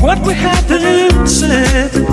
what we had to said.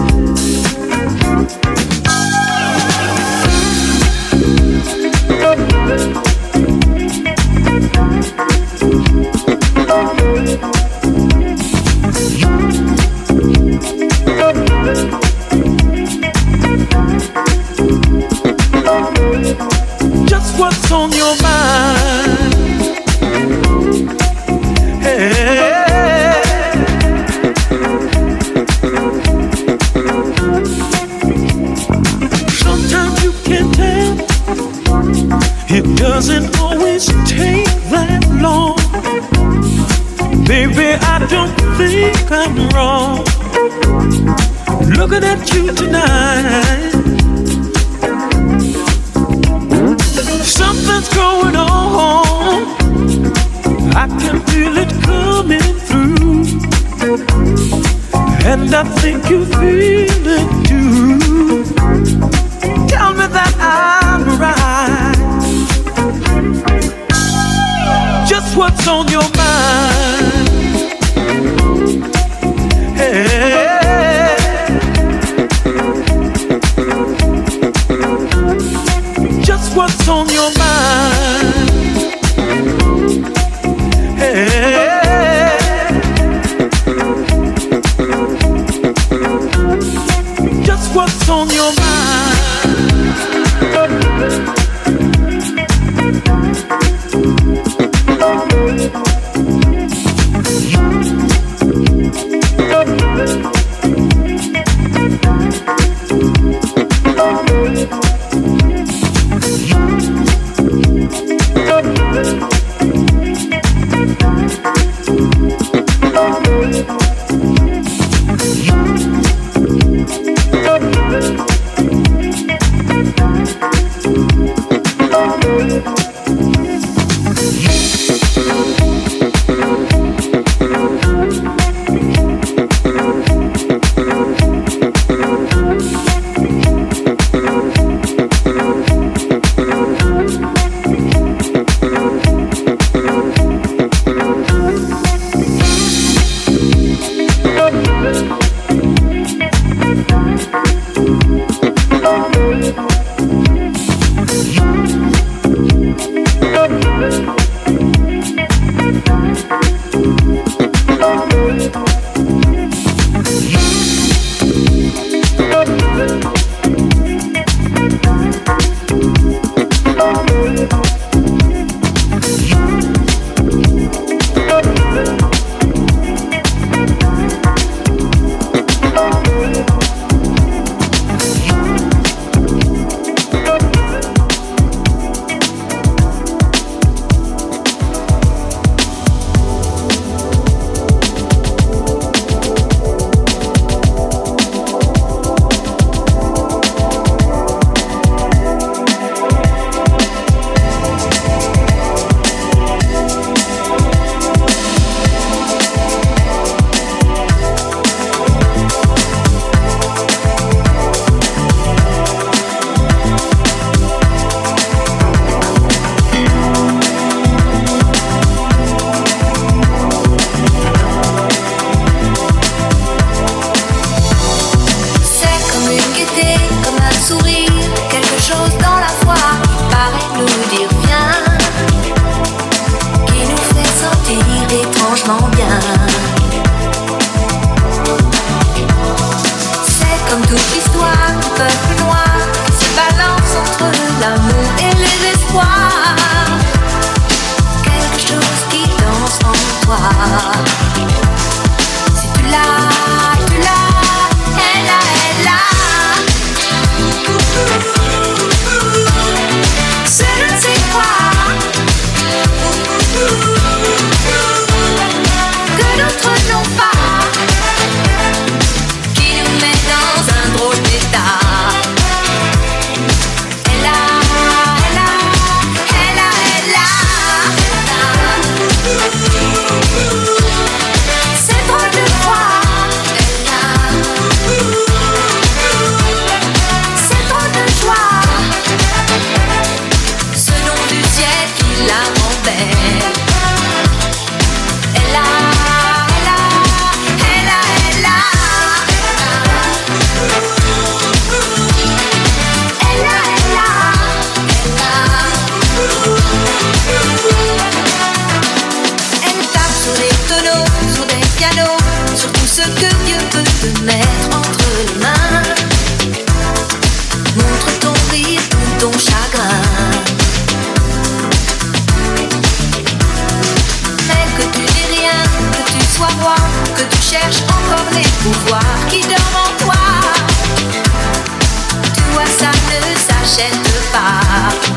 cherches encore les pouvoirs qui dorment en toi. Toi, ça ne s'achète pas.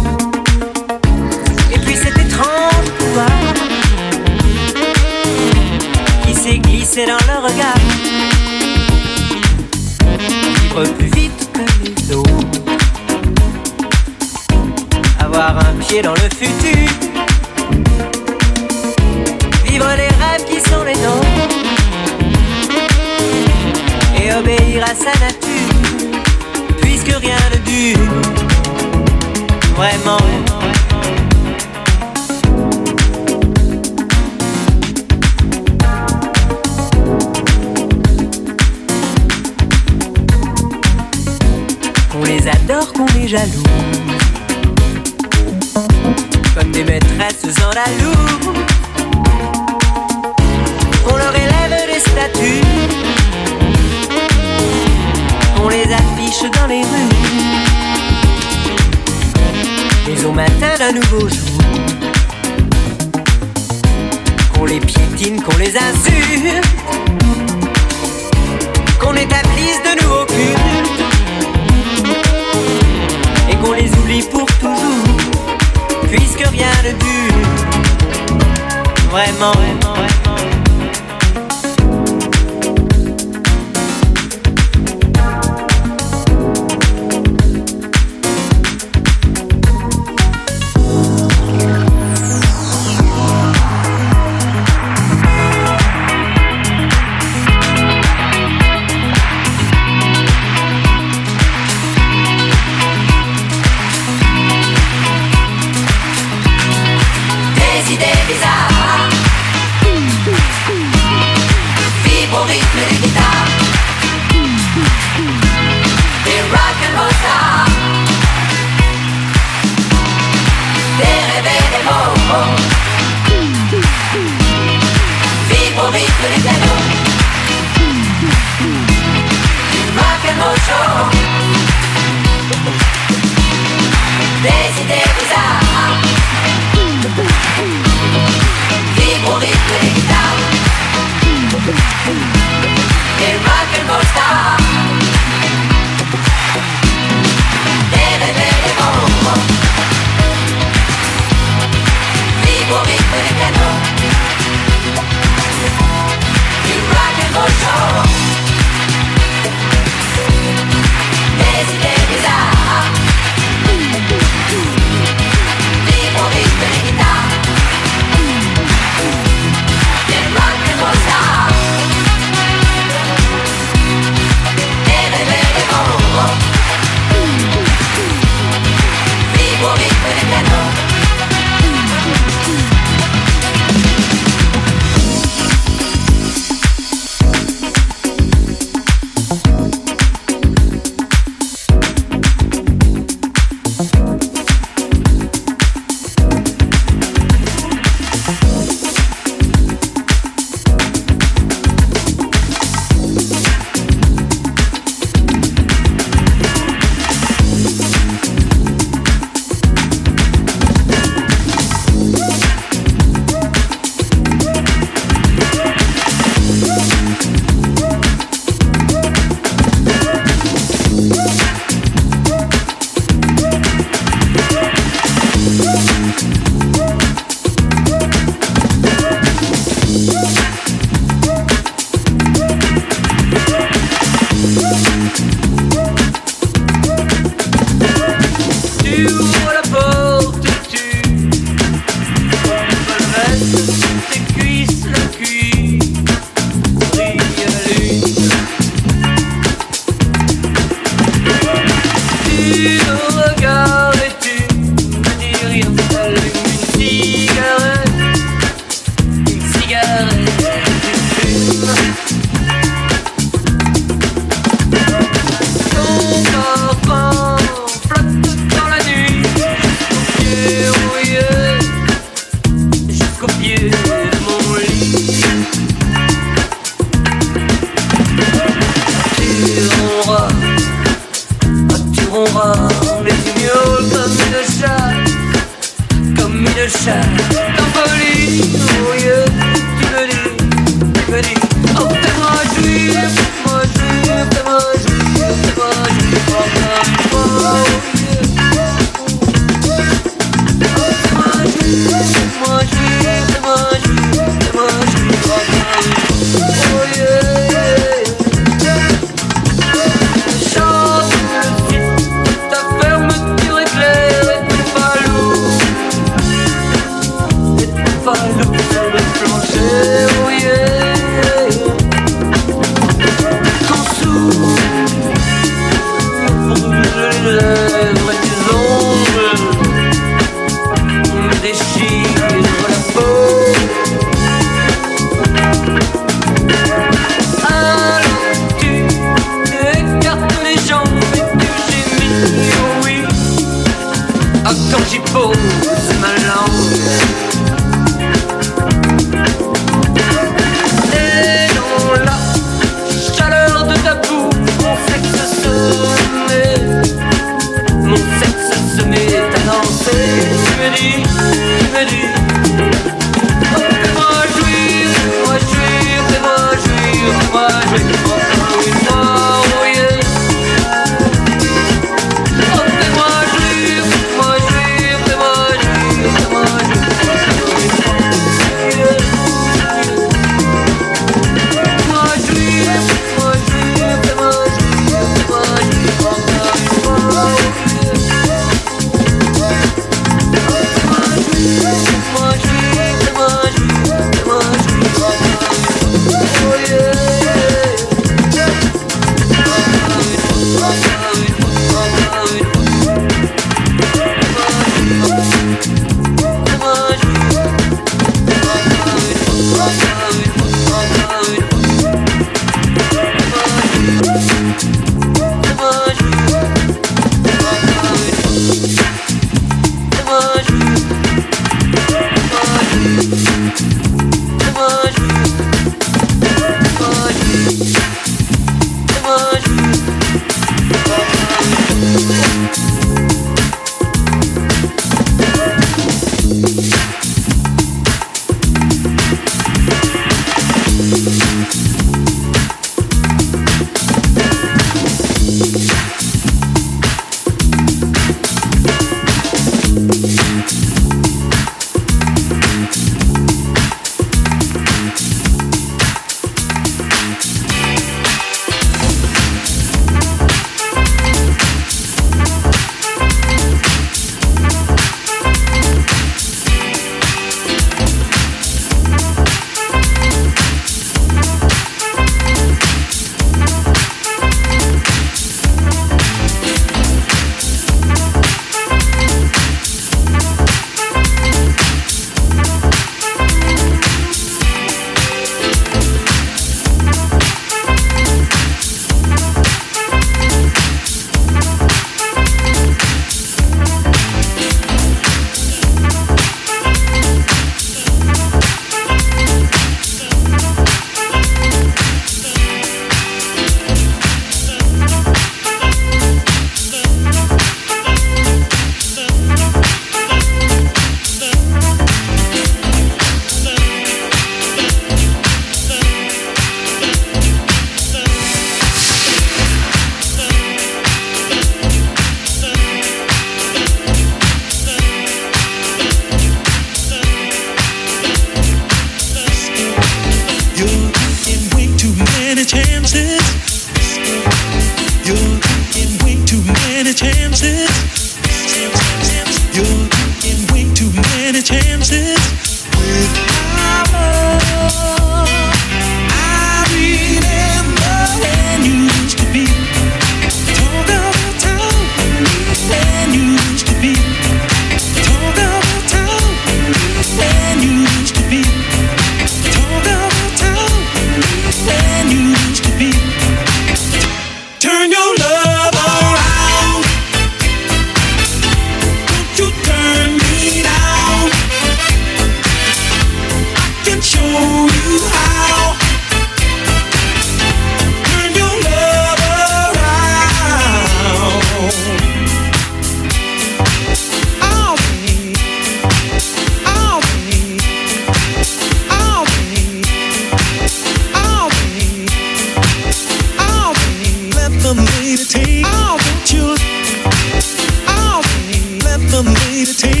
Tasty.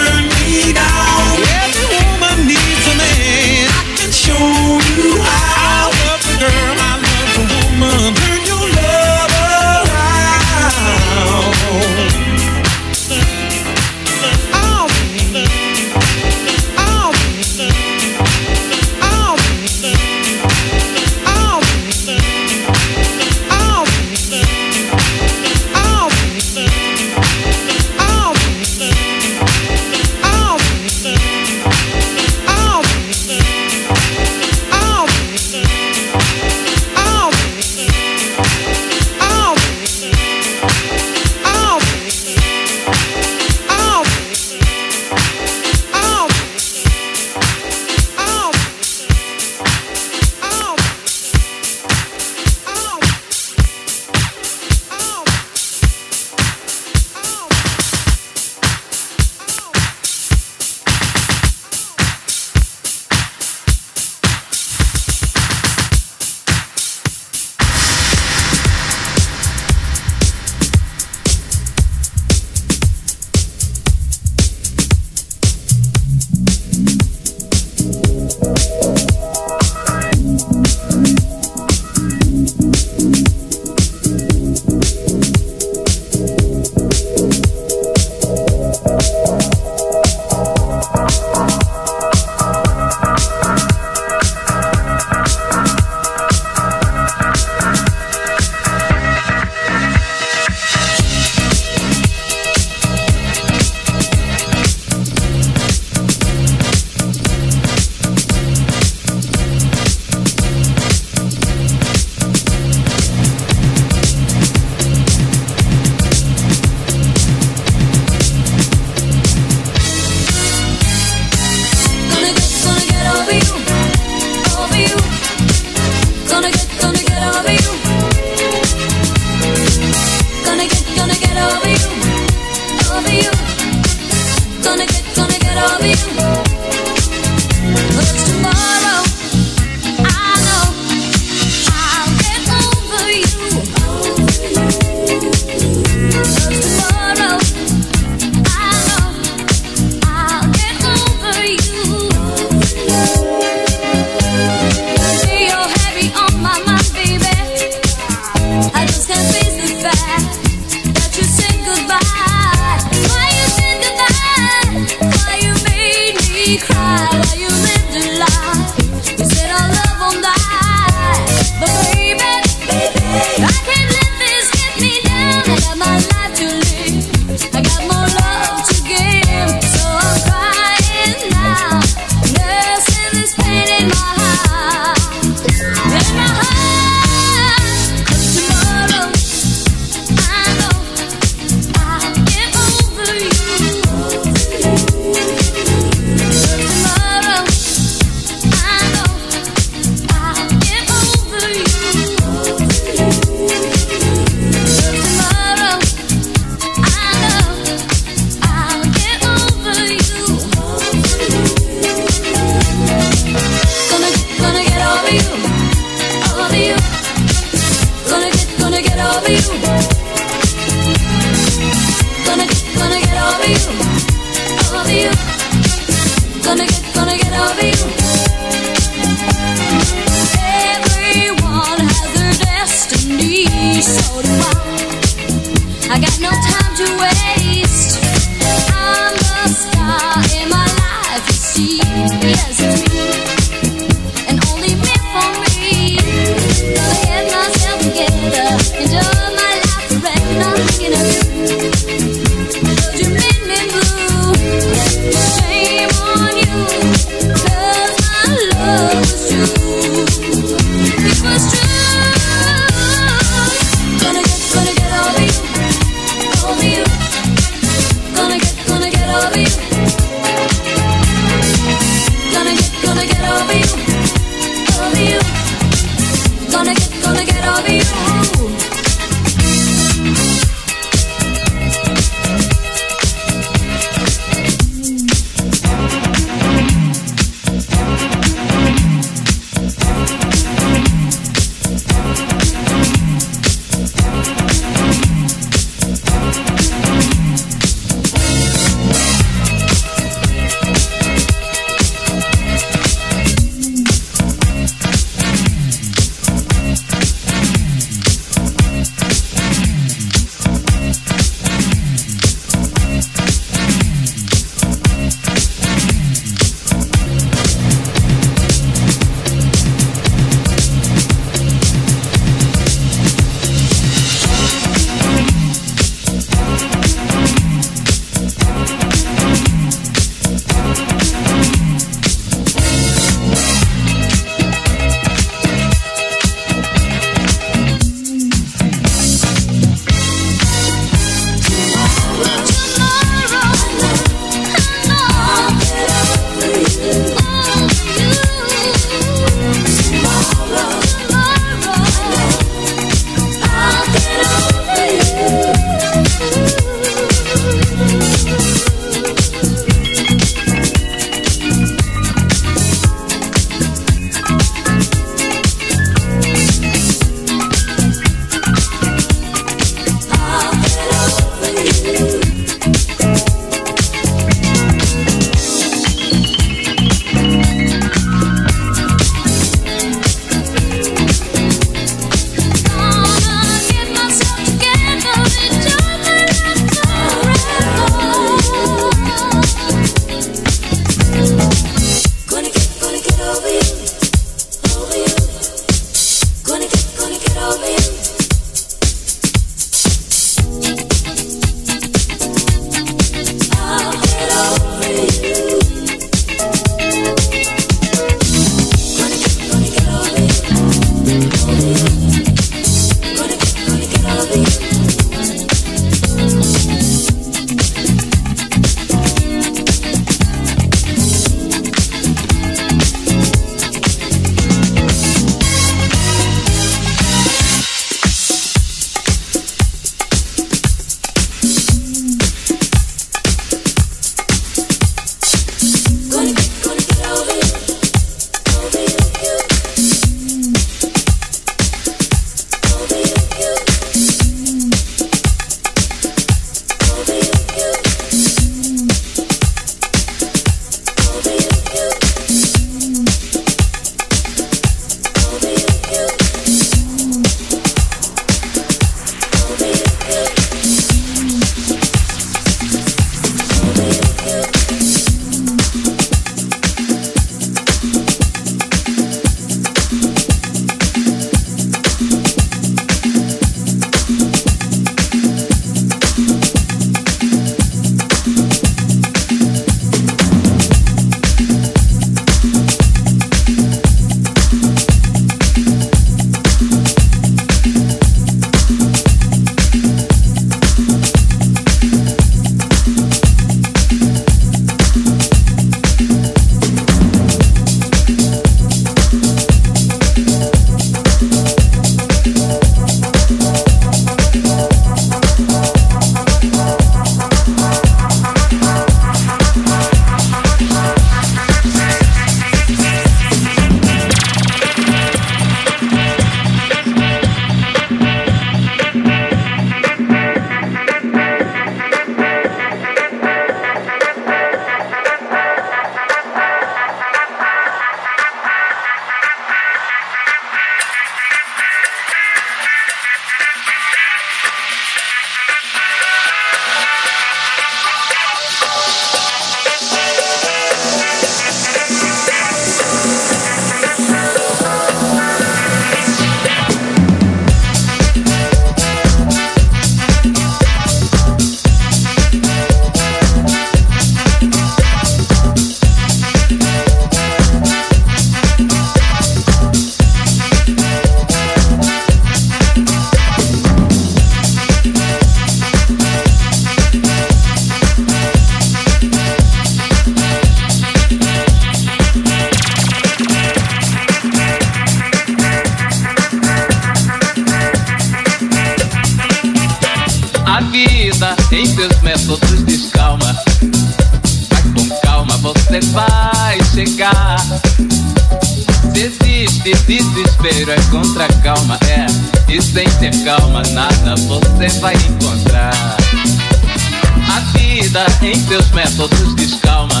seus métodos descalma.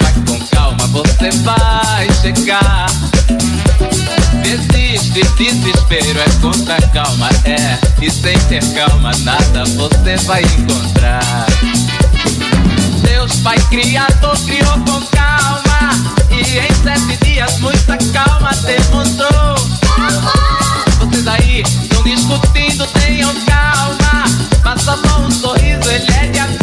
Vai com calma, você vai chegar. Desiste, desespero é contra calma, é. E sem ter calma, nada você vai encontrar. Deus, Pai Criador, criou com calma. E em sete dias, muita calma demonstrou. Vocês aí estão discutindo, tenham calma. Passa só um sorriso, ele é de amor.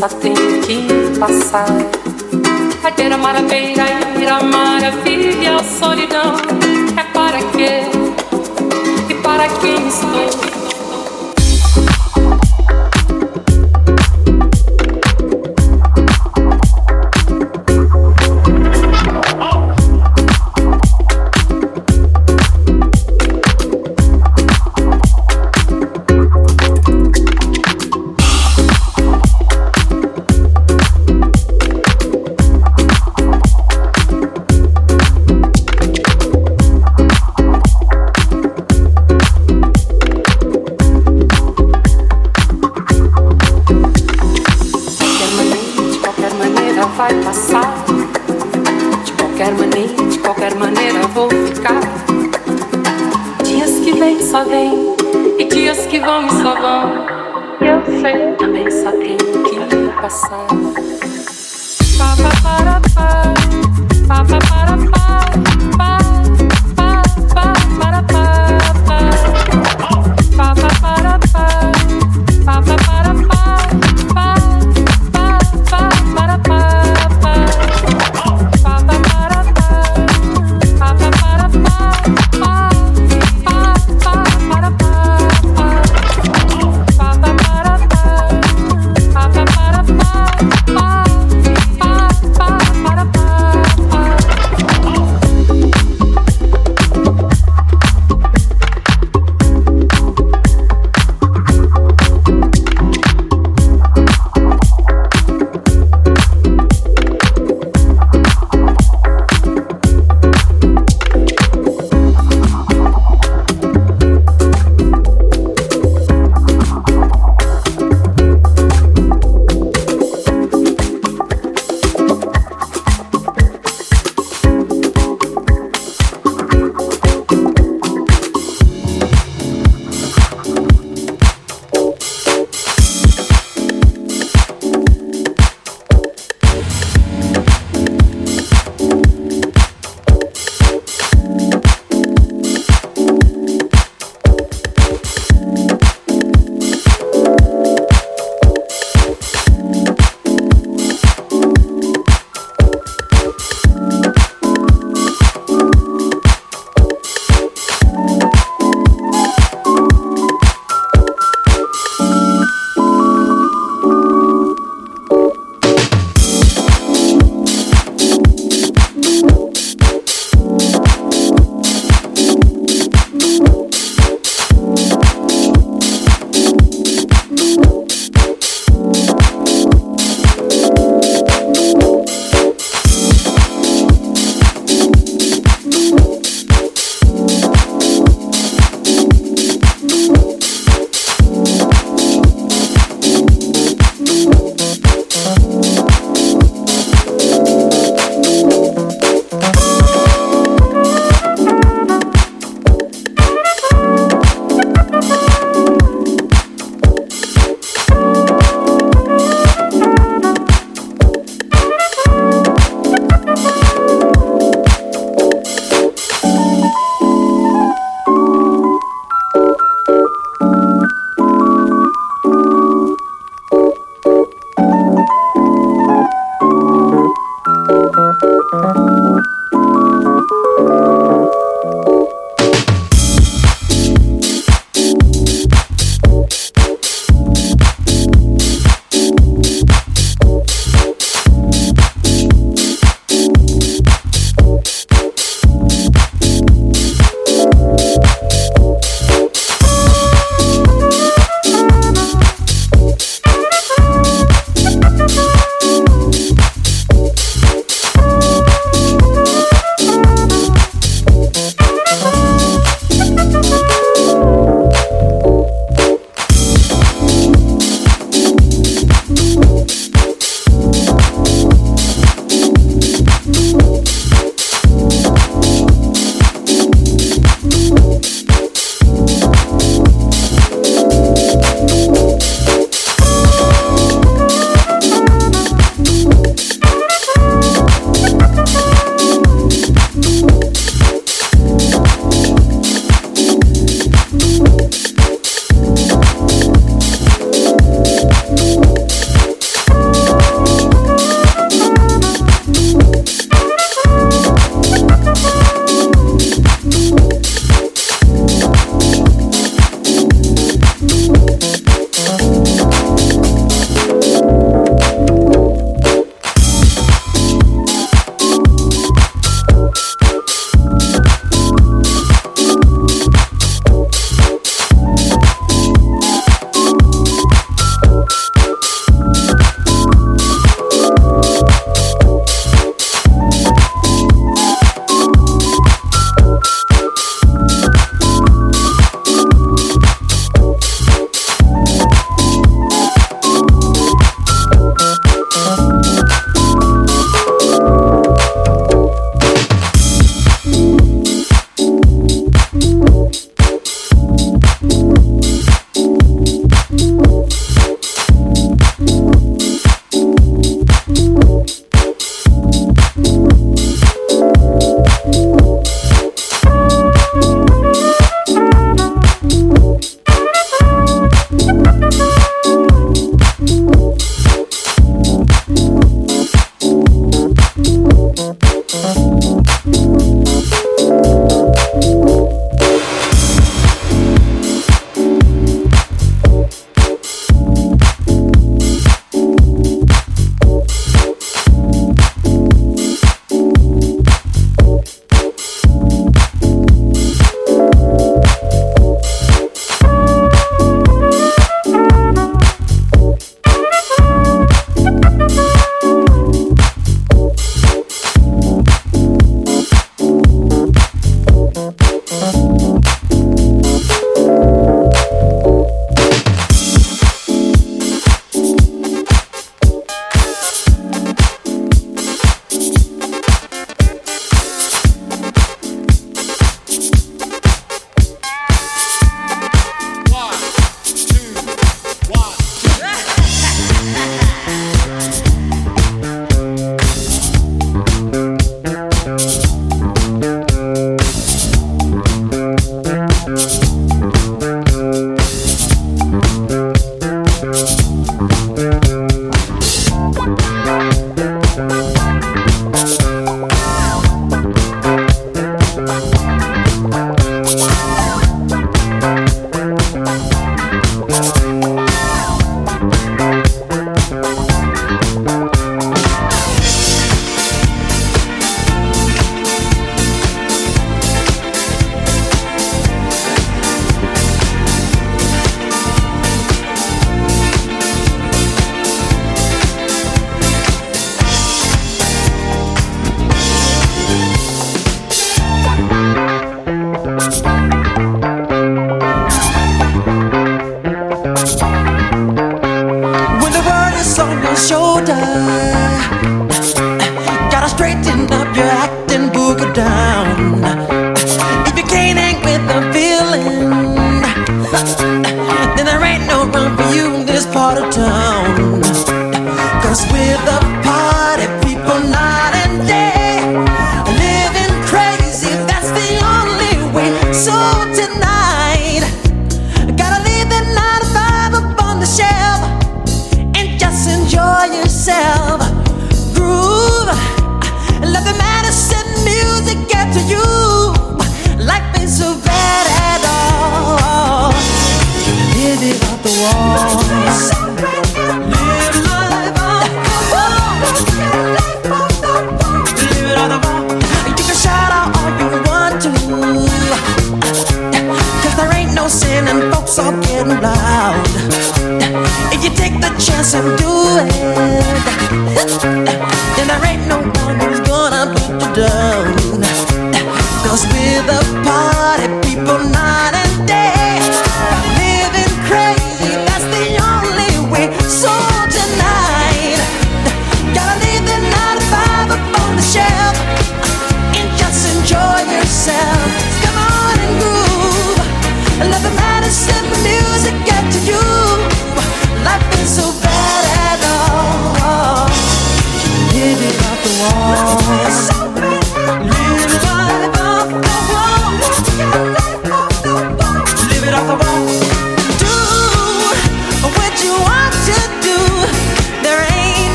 passa tem que passar. Radeira, marabeira, ira, maravilha, a solidão. É para quê? E para quem estou?